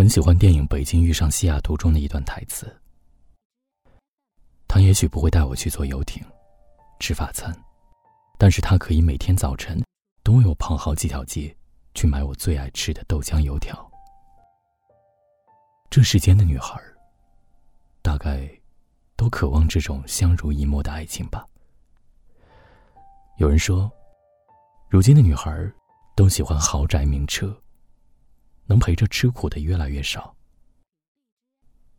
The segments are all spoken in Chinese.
很喜欢电影《北京遇上西雅图》中的一段台词。他也许不会带我去坐游艇，吃法餐，但是他可以每天早晨都为我跑好几条街，去买我最爱吃的豆浆油条。这世间的女孩，大概都渴望这种相濡以沫的爱情吧。有人说，如今的女孩都喜欢豪宅名车，能陪着吃苦的越来越少。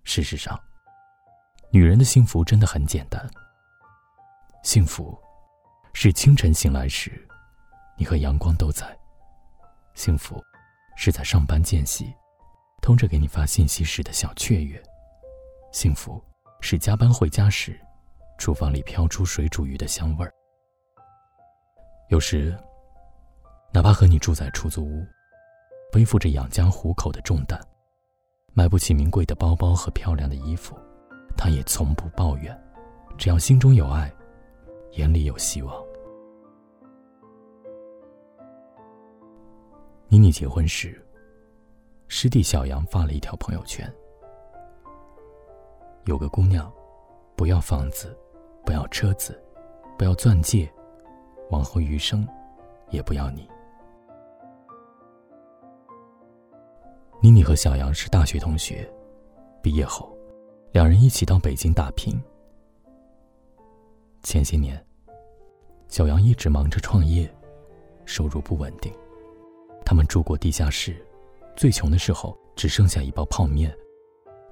事实上，女人的幸福真的很简单。幸福，是清晨醒来时，你和阳光都在；幸福，是在上班间隙。通着给你发信息时的小雀跃，幸福是加班回家时，厨房里飘出水煮鱼的香味儿。有时，哪怕和你住在出租屋，背负着养家糊口的重担，买不起名贵的包包和漂亮的衣服，他也从不抱怨，只要心中有爱，眼里有希望。妮妮结婚时。师弟小杨发了一条朋友圈：“有个姑娘，不要房子，不要车子，不要钻戒，往后余生，也不要你。”妮妮和小杨是大学同学，毕业后，两人一起到北京打拼。前些年，小杨一直忙着创业，收入不稳定，他们住过地下室。最穷的时候，只剩下一包泡面。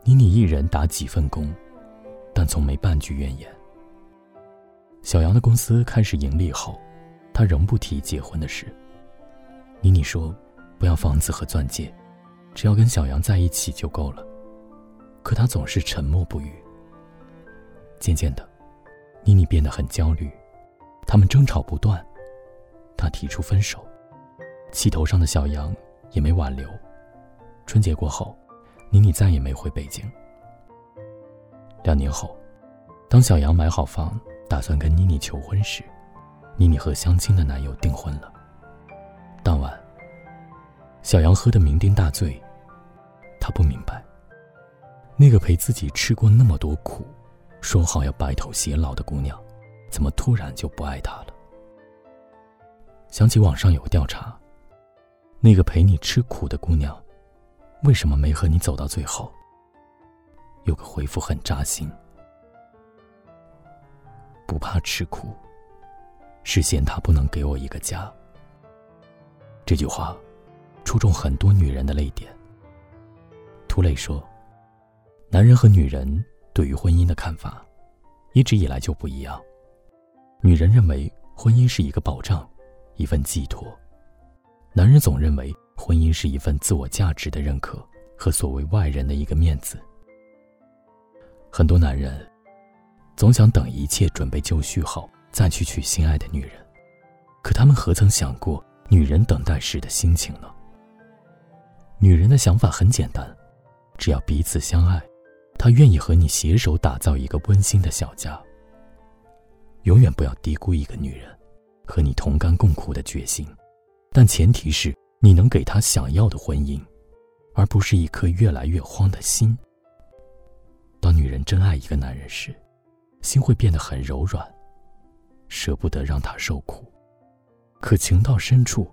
妮妮一人打几份工，但从没半句怨言。小杨的公司开始盈利后，他仍不提结婚的事。妮妮说：“不要房子和钻戒，只要跟小杨在一起就够了。”可他总是沉默不语。渐渐的，妮妮变得很焦虑，他们争吵不断，他提出分手，气头上的小杨也没挽留。春节过后，妮妮再也没回北京。两年后，当小杨买好房，打算跟妮妮求婚时，妮妮和相亲的男友订婚了。当晚，小杨喝得酩酊大醉，他不明白，那个陪自己吃过那么多苦，说好要白头偕老的姑娘，怎么突然就不爱他了？想起网上有个调查，那个陪你吃苦的姑娘。为什么没和你走到最后？有个回复很扎心：不怕吃苦，是嫌他不能给我一个家。这句话戳中很多女人的泪点。涂磊说：“男人和女人对于婚姻的看法，一直以来就不一样。女人认为婚姻是一个保障，一份寄托；男人总认为。”婚姻是一份自我价值的认可和所谓外人的一个面子。很多男人总想等一切准备就绪后再去娶心爱的女人，可他们何曾想过女人等待时的心情呢？女人的想法很简单，只要彼此相爱，她愿意和你携手打造一个温馨的小家。永远不要低估一个女人和你同甘共苦的决心，但前提是。你能给她想要的婚姻，而不是一颗越来越慌的心。当女人真爱一个男人时，心会变得很柔软，舍不得让他受苦；可情到深处，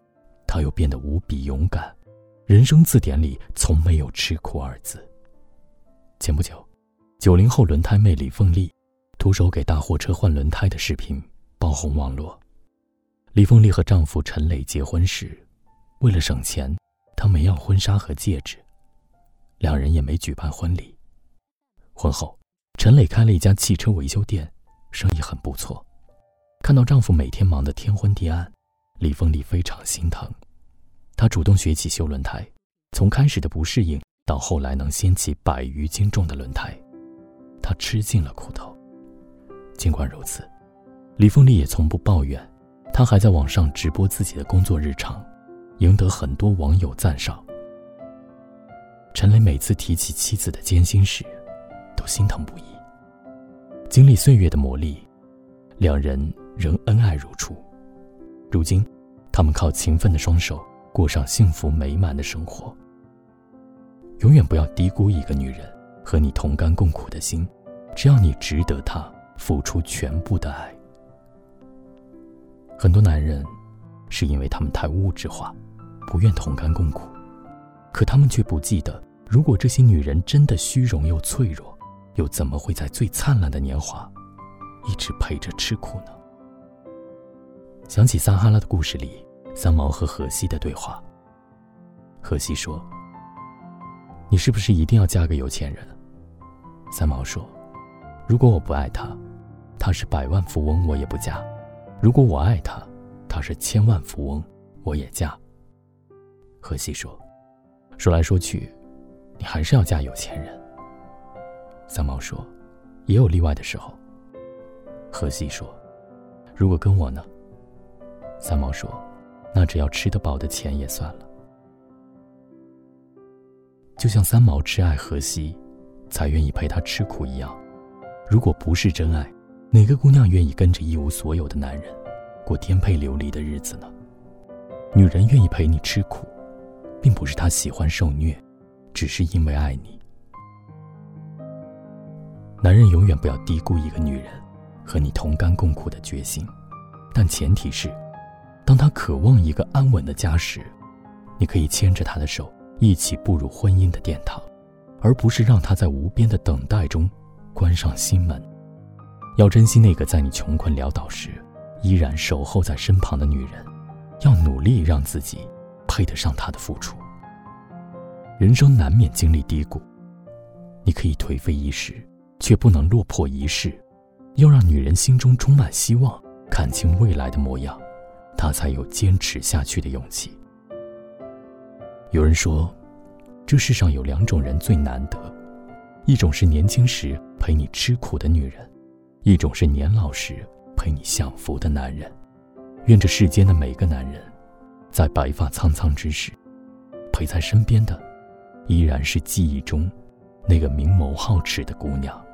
他又变得无比勇敢。人生字典里从没有吃苦二字。前不久，九零后轮胎妹李凤丽，徒手给大货车换轮胎的视频爆红网络。李凤丽和丈夫陈磊结婚时。为了省钱，她没要婚纱和戒指，两人也没举办婚礼。婚后，陈磊开了一家汽车维修店，生意很不错。看到丈夫每天忙得天昏地暗，李凤丽非常心疼。他主动学起修轮胎，从开始的不适应到后来能掀起百余斤重的轮胎，他吃尽了苦头。尽管如此，李凤丽也从不抱怨，她还在网上直播自己的工作日常。赢得很多网友赞赏。陈磊每次提起妻子的艰辛时，都心疼不已。经历岁月的磨砺，两人仍恩爱如初。如今，他们靠勤奋的双手过上幸福美满的生活。永远不要低估一个女人和你同甘共苦的心，只要你值得她付出全部的爱。很多男人，是因为他们太物质化，不愿同甘共苦，可他们却不记得，如果这些女人真的虚荣又脆弱，又怎么会在最灿烂的年华，一直陪着吃苦呢？想起撒哈拉的故事里，三毛和荷西的对话。荷西说。你是不是一定要嫁个有钱人？三毛说：“如果我不爱他，他是百万富翁，我也不嫁；如果我爱他，他是千万富翁，我也嫁。”荷西说：“说来说去，你还是要嫁有钱人。”三毛说：“也有例外的时候。”荷西说：“如果跟我呢？”三毛说：“那只要吃得饱的钱也算了。”就像三毛挚爱荷西，才愿意陪他吃苦一样。如果不是真爱，哪个姑娘愿意跟着一无所有的男人过颠沛流离的日子呢？女人愿意陪你吃苦，并不是她喜欢受虐，只是因为爱你。男人永远不要低估一个女人和你同甘共苦的决心，但前提是，当他渴望一个安稳的家时，你可以牵着他的手。一起步入婚姻的殿堂，而不是让他在无边的等待中关上心门。要珍惜那个在你穷困潦倒时依然守候在身旁的女人，要努力让自己配得上她的付出。人生难免经历低谷，你可以颓废一时，却不能落魄一世。要让女人心中充满希望，看清未来的模样，他才有坚持下去的勇气。有人说，这世上有两种人最难得，一种是年轻时陪你吃苦的女人，一种是年老时陪你享福的男人。愿这世间的每个男人，在白发苍苍之时，陪在身边的，依然是记忆中那个明眸皓齿的姑娘。